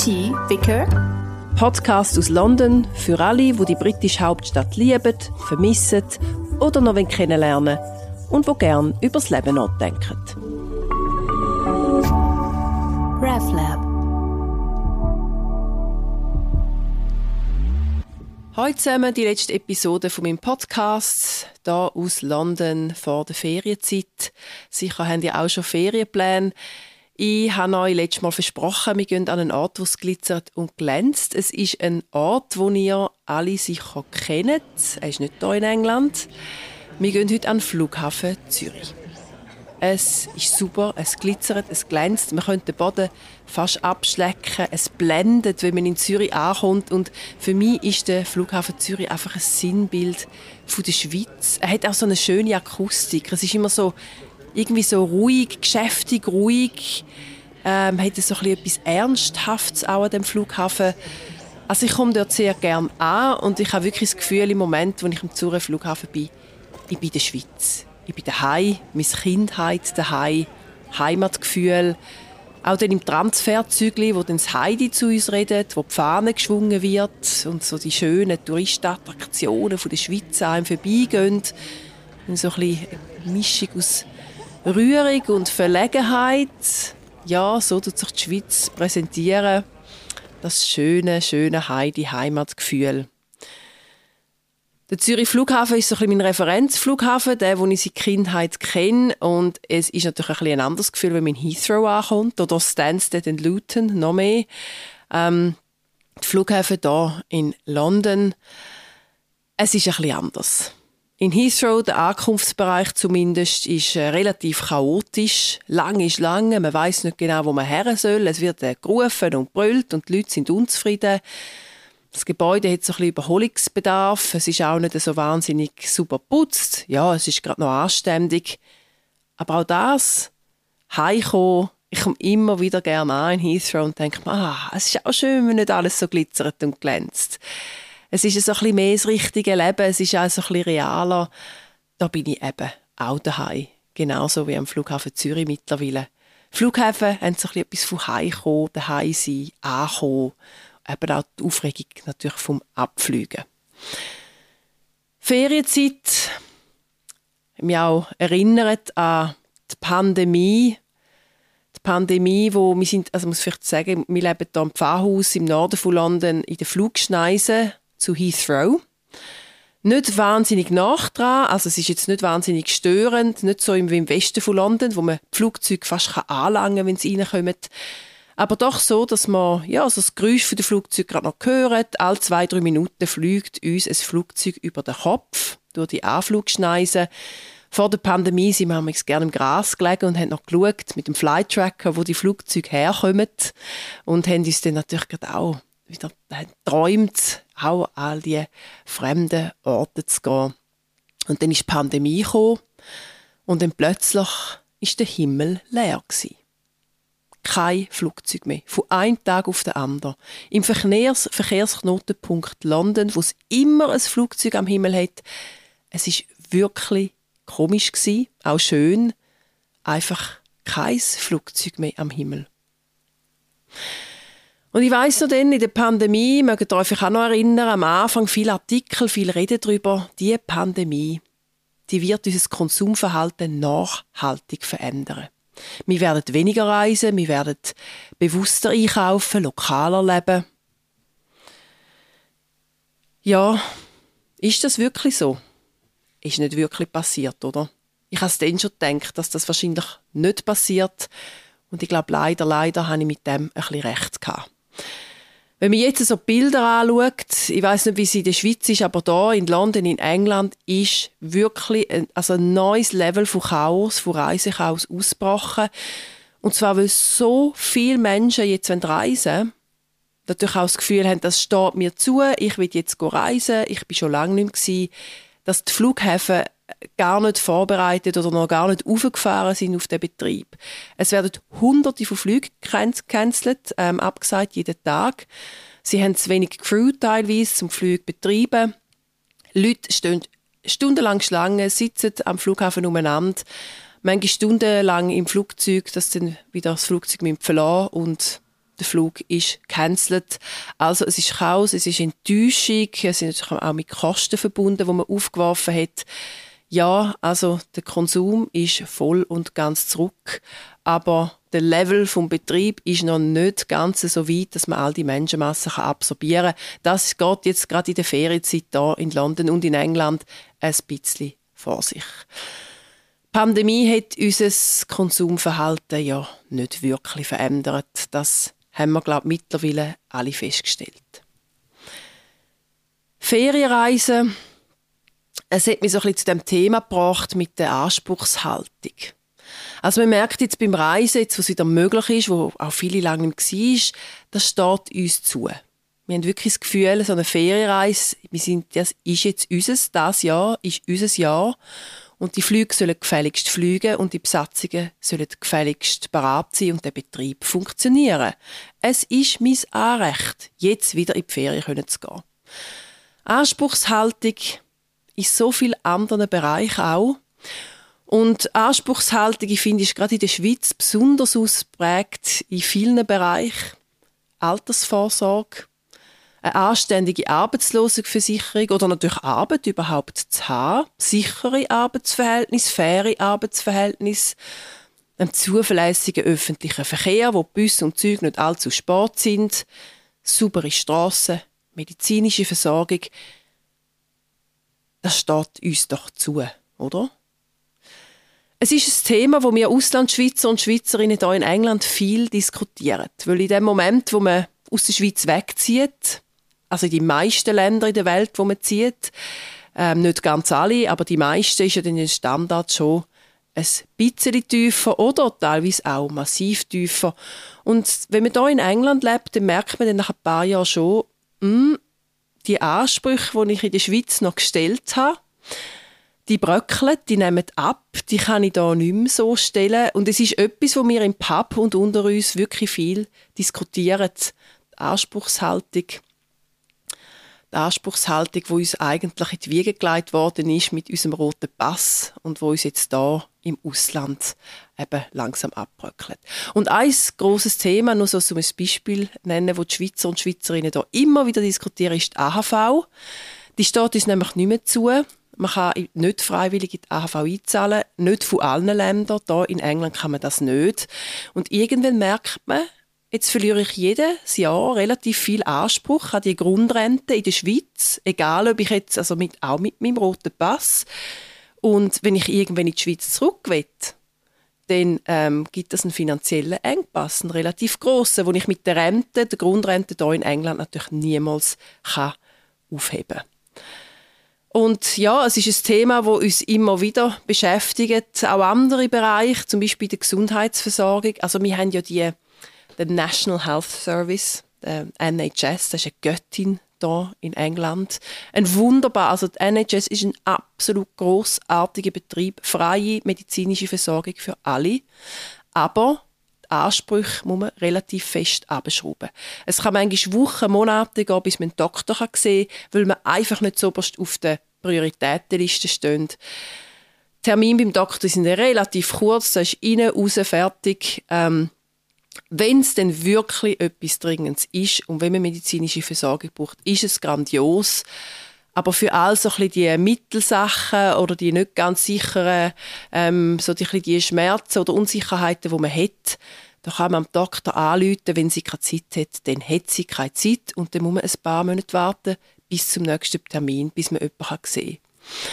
BT Vicar. Podcast aus London für alle, die die britische Hauptstadt lieben, vermissen oder noch kennenlernen und wo gern übers Leben nachdenken. RevLab. Heute zusammen die letzte Episode von meinem Podcast, da aus London vor der Ferienzeit. Sicher haben ihr auch schon Ferienpläne. Ich habe euch letztes Mal versprochen, wir gehen an einen Ort, wo es glitzert und glänzt. Es ist ein Ort, wo ihr alle sicher kennt. Er ist nicht hier in England. Wir gehen heute an den Flughafen Zürich. Es ist super, es glitzert, es glänzt. Man könnte den Boden fast abschlecken. Es blendet, wenn man in Zürich ankommt. Und für mich ist der Flughafen Zürich einfach ein Sinnbild von der Schweiz. Er hat auch so eine schöne Akustik. Es ist immer so irgendwie so ruhig, geschäftig, ruhig. Ähm, hat so etwas Ernsthaftes auch an dem Flughafen. Also ich komme dort sehr gerne an und ich habe wirklich das Gefühl im Moment, wo ich am Zürich Flughafen bin, ich bin in der Schweiz. Ich bin daheim, meine Kindheit daheim, Heimatgefühl. Auch dann im Transferzügli, wo dann das Heidi zu uns redet, wo die Fahne geschwungen wird und so die schönen Touristenattraktionen von der Schweiz an einem vorbeigehen. Und so ein bisschen eine Mischung aus Rührung und Verlegenheit. Ja, so tut sich die Schweiz präsentieren. Das schöne, schöne Heidi-Heimatgefühl. Der Zürich Flughafen ist so ein mein Referenzflughafen, der, den ich seit Kindheit kenne. Und es ist natürlich ein, bisschen ein anderes Gefühl, wenn man in Heathrow ankommt oder Stansted in Luton, noch mehr. Ähm, die Flughäfen hier in London, es ist ein bisschen anders. In Heathrow, der Ankunftsbereich zumindest, ist äh, relativ chaotisch. Lang ist lang, man weiß nicht genau, wo man her soll. Es wird äh, gerufen und brüllt und die Leute sind unzufrieden. Das Gebäude hat so ein bisschen Überholungsbedarf. Es ist auch nicht so wahnsinnig super putzt. Ja, es ist gerade noch anständig. Aber auch das, heimkommen, ich komme immer wieder gerne an in Heathrow und denke, ah, es ist auch schön, wenn nicht alles so glitzert und glänzt es ist ein bisschen mehr das richtige Leben, es ist auch ein realer. Da bin ich eben auch daheim. Genauso wie am Flughafen Zürich mittlerweile. Flughäfen haben so ein bisschen etwas von heimkommen, daheim sein, ankommen. Eben auch die Aufregung natürlich vom Abfliegen. Ferienzeit mich auch erinnert an die Pandemie. Die Pandemie, wo wir sind, also muss vielleicht sagen, wir leben hier im Pfarrhaus im Norden von London in der Flugschneise zu Heathrow. Nicht wahnsinnig nach dran, also es ist jetzt nicht wahnsinnig störend, nicht so wie im Westen von London, wo man Flugzeuge fast anlangen kann, wenn sie reinkommen. Aber doch so, dass man ja, also das Geräusch der Flugzeug gerade noch hört. Alle zwei, drei Minuten fliegt uns ein Flugzeug über den Kopf durch die Anflugschneisen. Vor der Pandemie sind wir gerne im Gras gelegen und haben noch geschaut mit dem Flytracker, wo die Flugzeuge herkommen und haben uns dann natürlich gerade auch wieder träumt, auch all die fremden Orte zu gehen. Und dann ist die Pandemie gekommen und dann plötzlich ist der Himmel leer gewesen. Kein Flugzeug mehr. Von einem Tag auf den anderen. Im Verkehrs Verkehrsknotenpunkt London, wo es immer ein Flugzeug am Himmel hat, es ist wirklich komisch gewesen, auch schön. Einfach kein Flugzeug mehr am Himmel. Und ich weiss noch dann, in der Pandemie, mögt ihr euch auch noch erinnern, am Anfang viele Artikel, viel Reden darüber, die Pandemie, die wird unser Konsumverhalten nachhaltig verändern. Wir werden weniger reisen, wir werden bewusster einkaufen, lokaler leben. Ja, ist das wirklich so? Ist nicht wirklich passiert, oder? Ich habe dann schon gedacht, dass das wahrscheinlich nicht passiert. Und ich glaube, leider, leider habe ich mit dem ein bisschen recht gehabt. Wenn man jetzt so Bilder anschaut, ich weiß nicht, wie es in der Schweiz ist, aber da in London, in England, ist wirklich ein, also ein neues Level von Chaos, von Reisechaos ausgebrochen. Und zwar, weil so viele Menschen jetzt reisen natürlich auch das Gefühl haben, das steht mir zu, ich will jetzt reisen, ich bin schon lange nicht mehr dass die Flughäfen gar nicht vorbereitet oder noch gar nicht aufgefahren sind auf den Betrieb. Es werden hunderte von Flügen gecancelt, ähm, abgesagt, jeden Tag. Sie haben zu wenig Crew teilweise zum Flug betreiben. Leute stehen stundenlang Schlangen, sitzen am Flughafen umeinander, manche stundenlang im Flugzeug, dass dann wieder das Flugzeug mit verlassen und der Flug ist cancelled. Also es ist Chaos, es ist Enttäuschung, es sind natürlich auch mit Kosten verbunden, die man aufgeworfen hat. Ja, also der Konsum ist voll und ganz zurück, aber der Level vom Betrieb ist noch nicht ganz so weit, dass man all die Menschenmassen absorbieren kann. Das geht jetzt gerade in der Ferienzeit hier in London und in England ein bisschen vor sich. Die Pandemie hat unser Konsumverhalten ja nicht wirklich verändert. Das haben wir, glaube ich, mittlerweile alle festgestellt. Ferienreisen, es hat mich so ein bisschen zu dem Thema gebracht mit der Anspruchshaltung. Also man merkt jetzt beim Reisen, jetzt, was wieder möglich ist, wo auch viele lange nicht war, das steht uns zu. Wir haben wirklich das Gefühl, so eine Ferienreise, wir sind, das ist jetzt unseres, das Jahr ist unser Jahr. Und die Flüge sollen gefälligst fliegen und die Besatzungen sollen gefälligst bereit sein und der Betrieb funktionieren. Es ist mein Anrecht, jetzt wieder in die Ferien zu gehen. Anspruchshaltung in so vielen anderen Bereichen auch. Und Anspruchshaltung, ich finde, ist gerade in der Schweiz besonders ausprägt in vielen Bereichen. Altersvorsorge, eine anständige Arbeitslosenversicherung oder natürlich Arbeit überhaupt zu haben, sichere Arbeitsverhältnisse, faire Arbeitsverhältnisse, einen zuverlässigen öffentlichen Verkehr, wo Bus und Züge nicht allzu spät sind, saubere Strassen, medizinische Versorgung. Das steht uns doch zu, oder? Es ist ein Thema, wo wir Auslandschweizer und Schweizerinnen hier in England viel diskutieren. Weil in dem Moment, wo man aus der Schweiz wegzieht, also in die meisten Länder in der Welt, wo man zieht, ähm, nicht ganz alle, aber die meisten ist ja dann der Standard schon ein bisschen tiefer oder teilweise auch massiv tiefer. Und wenn man hier in England lebt, dann merkt man dann nach ein paar Jahren schon, mh, hm, die Ansprüche, die ich in der Schweiz noch gestellt habe, die bröckeln, die nehmen ab, die kann ich da nicht mehr so stellen. Und es ist etwas, wo wir im Pub und unter uns wirklich viel diskutieren. Die Anspruchshaltung die Anspruchshaltung, die uns eigentlich in die Wiege gelegt worden ist mit unserem roten Pass und wo uns jetzt da im Ausland eben langsam abbröckelt. Und ein großes Thema, nur so ein Beispiel nennen, wo die Schweizer und Schweizerinnen da immer wieder diskutieren, ist die AHV. Die steht uns nämlich nicht mehr zu. Man kann nicht freiwillig in die AHV einzahlen, nicht von allen Ländern. Hier in England kann man das nicht. Und irgendwann merkt man, Jetzt verliere ich jedes Jahr relativ viel Anspruch an die Grundrente in der Schweiz, egal ob ich jetzt also mit, auch mit meinem roten Pass und wenn ich irgendwann in die Schweiz zurück will, dann ähm, gibt es einen finanziellen Engpass, einen relativ grossen, wo ich mit der Rente, der Grundrente hier in England natürlich niemals kann aufheben. Und ja, es ist ein Thema, das uns immer wieder beschäftigt, auch andere Bereiche, zum Beispiel die Gesundheitsversorgung. Also wir haben ja die der National Health Service, der NHS, das ist eine Göttin hier in England. Ein wunderbar, also die NHS ist ein absolut großartiger Betrieb, freie medizinische Versorgung für alle, aber die Ansprüche muss man relativ fest abschrauben. Es kann manchmal Wochen, Monate gehen, bis man einen Doktor sehen kann, weil man einfach nicht so auf der Prioritätenliste steht. Termine beim Doktor sind relativ kurz, da ist rein, raus, fertig. Ähm, wenn es denn wirklich etwas Dringendes ist und wenn man medizinische Versorgung braucht, ist es grandios. Aber für all so die Mittelsachen oder die nicht ganz sicheren, ähm, so die, die Schmerzen oder Unsicherheiten, die man hat, da kann man am Doktor anrufen, wenn sie keine Zeit hat, dann hat sie keine Zeit und dann muss man ein paar Monate warten bis zum nächsten Termin, bis man jemanden sehen kann.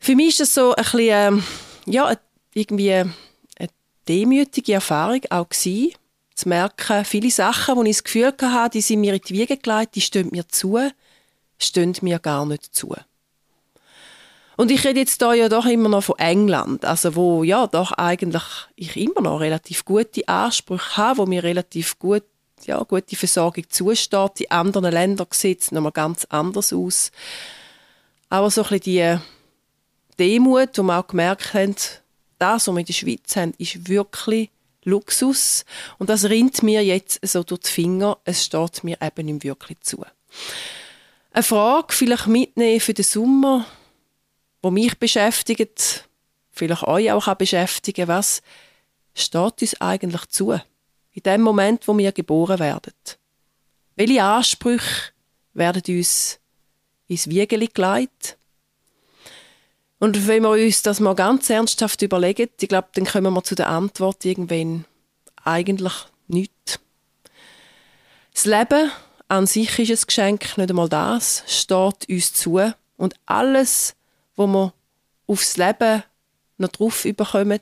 Für mich ist das so ein bisschen, ähm, ja, irgendwie demütige Erfahrung auch gewesen, zu merken, viele Sachen, die ich das Gefühl hatte, die sind mir in die Wiege gelegt, die stehen mir zu, stehen mir gar nicht zu. Und ich rede jetzt da ja doch immer noch von England, also wo ja doch eigentlich ich immer noch relativ gute Ansprüche habe, wo mir relativ gut ja, gute Versorgung zusteht. In anderen Ländern sieht es nochmal ganz anders aus. Aber so ein bisschen die Demut, die wir auch gemerkt haben, das, was wir in der Schweiz haben, ist wirklich Luxus. Und das rinnt mir jetzt so durch die Finger. Es steht mir eben nicht wirklich zu. Eine Frage vielleicht mitnehmen für den Sommer, die mich beschäftigt, vielleicht euch auch beschäftigen, was steht uns eigentlich zu? in dem Moment, wo wir geboren werden. Welche Ansprüche werden uns ins Wiegeli gelegt? Und wenn wir uns das mal ganz ernsthaft überlegen, ich glaube, dann kommen wir zu der Antwort irgendwann eigentlich nichts. Das Leben an sich ist ein Geschenk, nicht einmal das, steht uns zu. Und alles, was wir aufs Leben noch drauf überkommen,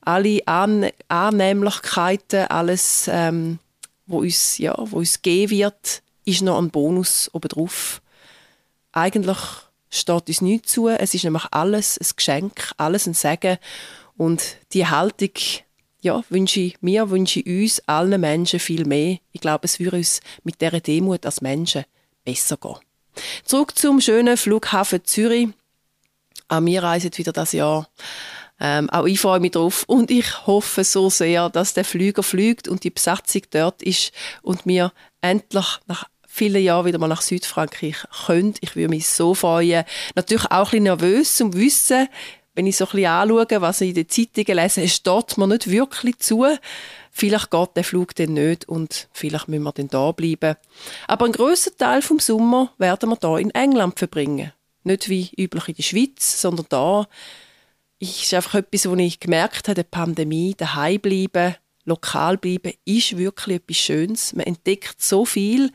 alle An Annehmlichkeiten, alles, ähm, wo uns, ja, wo uns geben wird, ist noch ein Bonus obendrauf. Eigentlich steht uns nichts zu. Es ist nämlich alles ein Geschenk, alles ein Segen. Und die Haltung ja, wünsche ich mir, wünsche ich uns, allen Menschen viel mehr. Ich glaube, es würde uns mit dieser Demut als Menschen besser gehen. Zurück zum schönen Flughafen Zürich. Auch wir reisen wieder das Jahr. Ähm, auch ich freue mich drauf und ich hoffe so sehr, dass der Flüger fliegt und die Besatzung dort ist und wir endlich nach vielen Jahren wieder mal nach Südfrankreich können. Ich würde mich so freuen. Natürlich auch ein nervös, um zu wissen, wenn ich so ein bisschen anschaue, was ich in den Zeitungen lese, es steht mir nicht wirklich zu. Vielleicht geht der Flug dann nicht und vielleicht müssen wir dann da bleiben. Aber einen grössten Teil vom Sommer werden wir da in England verbringen. Nicht wie üblich in der Schweiz, sondern da. Ich ist einfach etwas, was ich gemerkt habe, der Pandemie, daheim bleiben, lokal bleiben, ist wirklich etwas Schönes. Man entdeckt so viel.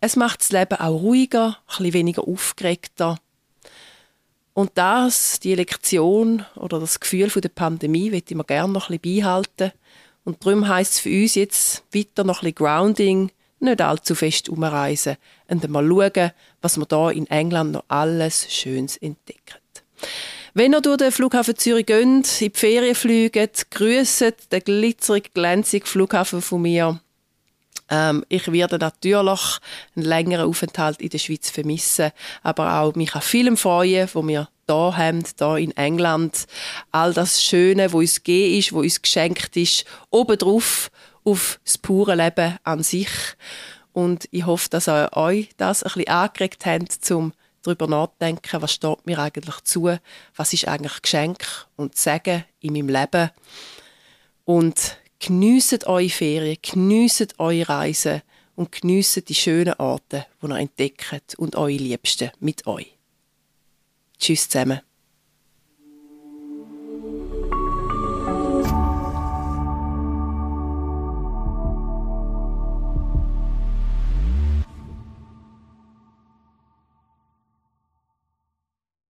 Es macht das Leben auch ruhiger, ein weniger aufgeregter. Und das, die Lektion oder das Gefühl der Pandemie, möchte ich mir gerne noch ein bisschen beibehalten. Und darum heisst es für uns jetzt weiter noch ein bisschen Grounding, nicht allzu fest umreisen und mal schauen, was wir hier in England noch alles Schönes entdecken. Wenn ihr durch den Flughafen Zürich geht, in die Ferien fliegt, grüßt den glitzerig glänzigen Flughafen von mir. Ähm, ich werde natürlich einen längeren Aufenthalt in der Schweiz vermissen, aber auch mich an Film freuen, wo wir da haben, da in England. All das Schöne, wo uns gegeben ist, wo uns geschenkt ist, obendrauf auf das pure Leben an sich. Und ich hoffe, dass ihr euch das ein bisschen angeregt habt, zum darüber nachdenken, was steht mir eigentlich zu, was ist eigentlich Geschenk und Sagen in meinem Leben. Und Geniesset eure Ferien, geniesset eure Reisen und geniesset die schönen Orte, die ihr entdeckt und eure Liebsten mit euch. Tschüss zusammen.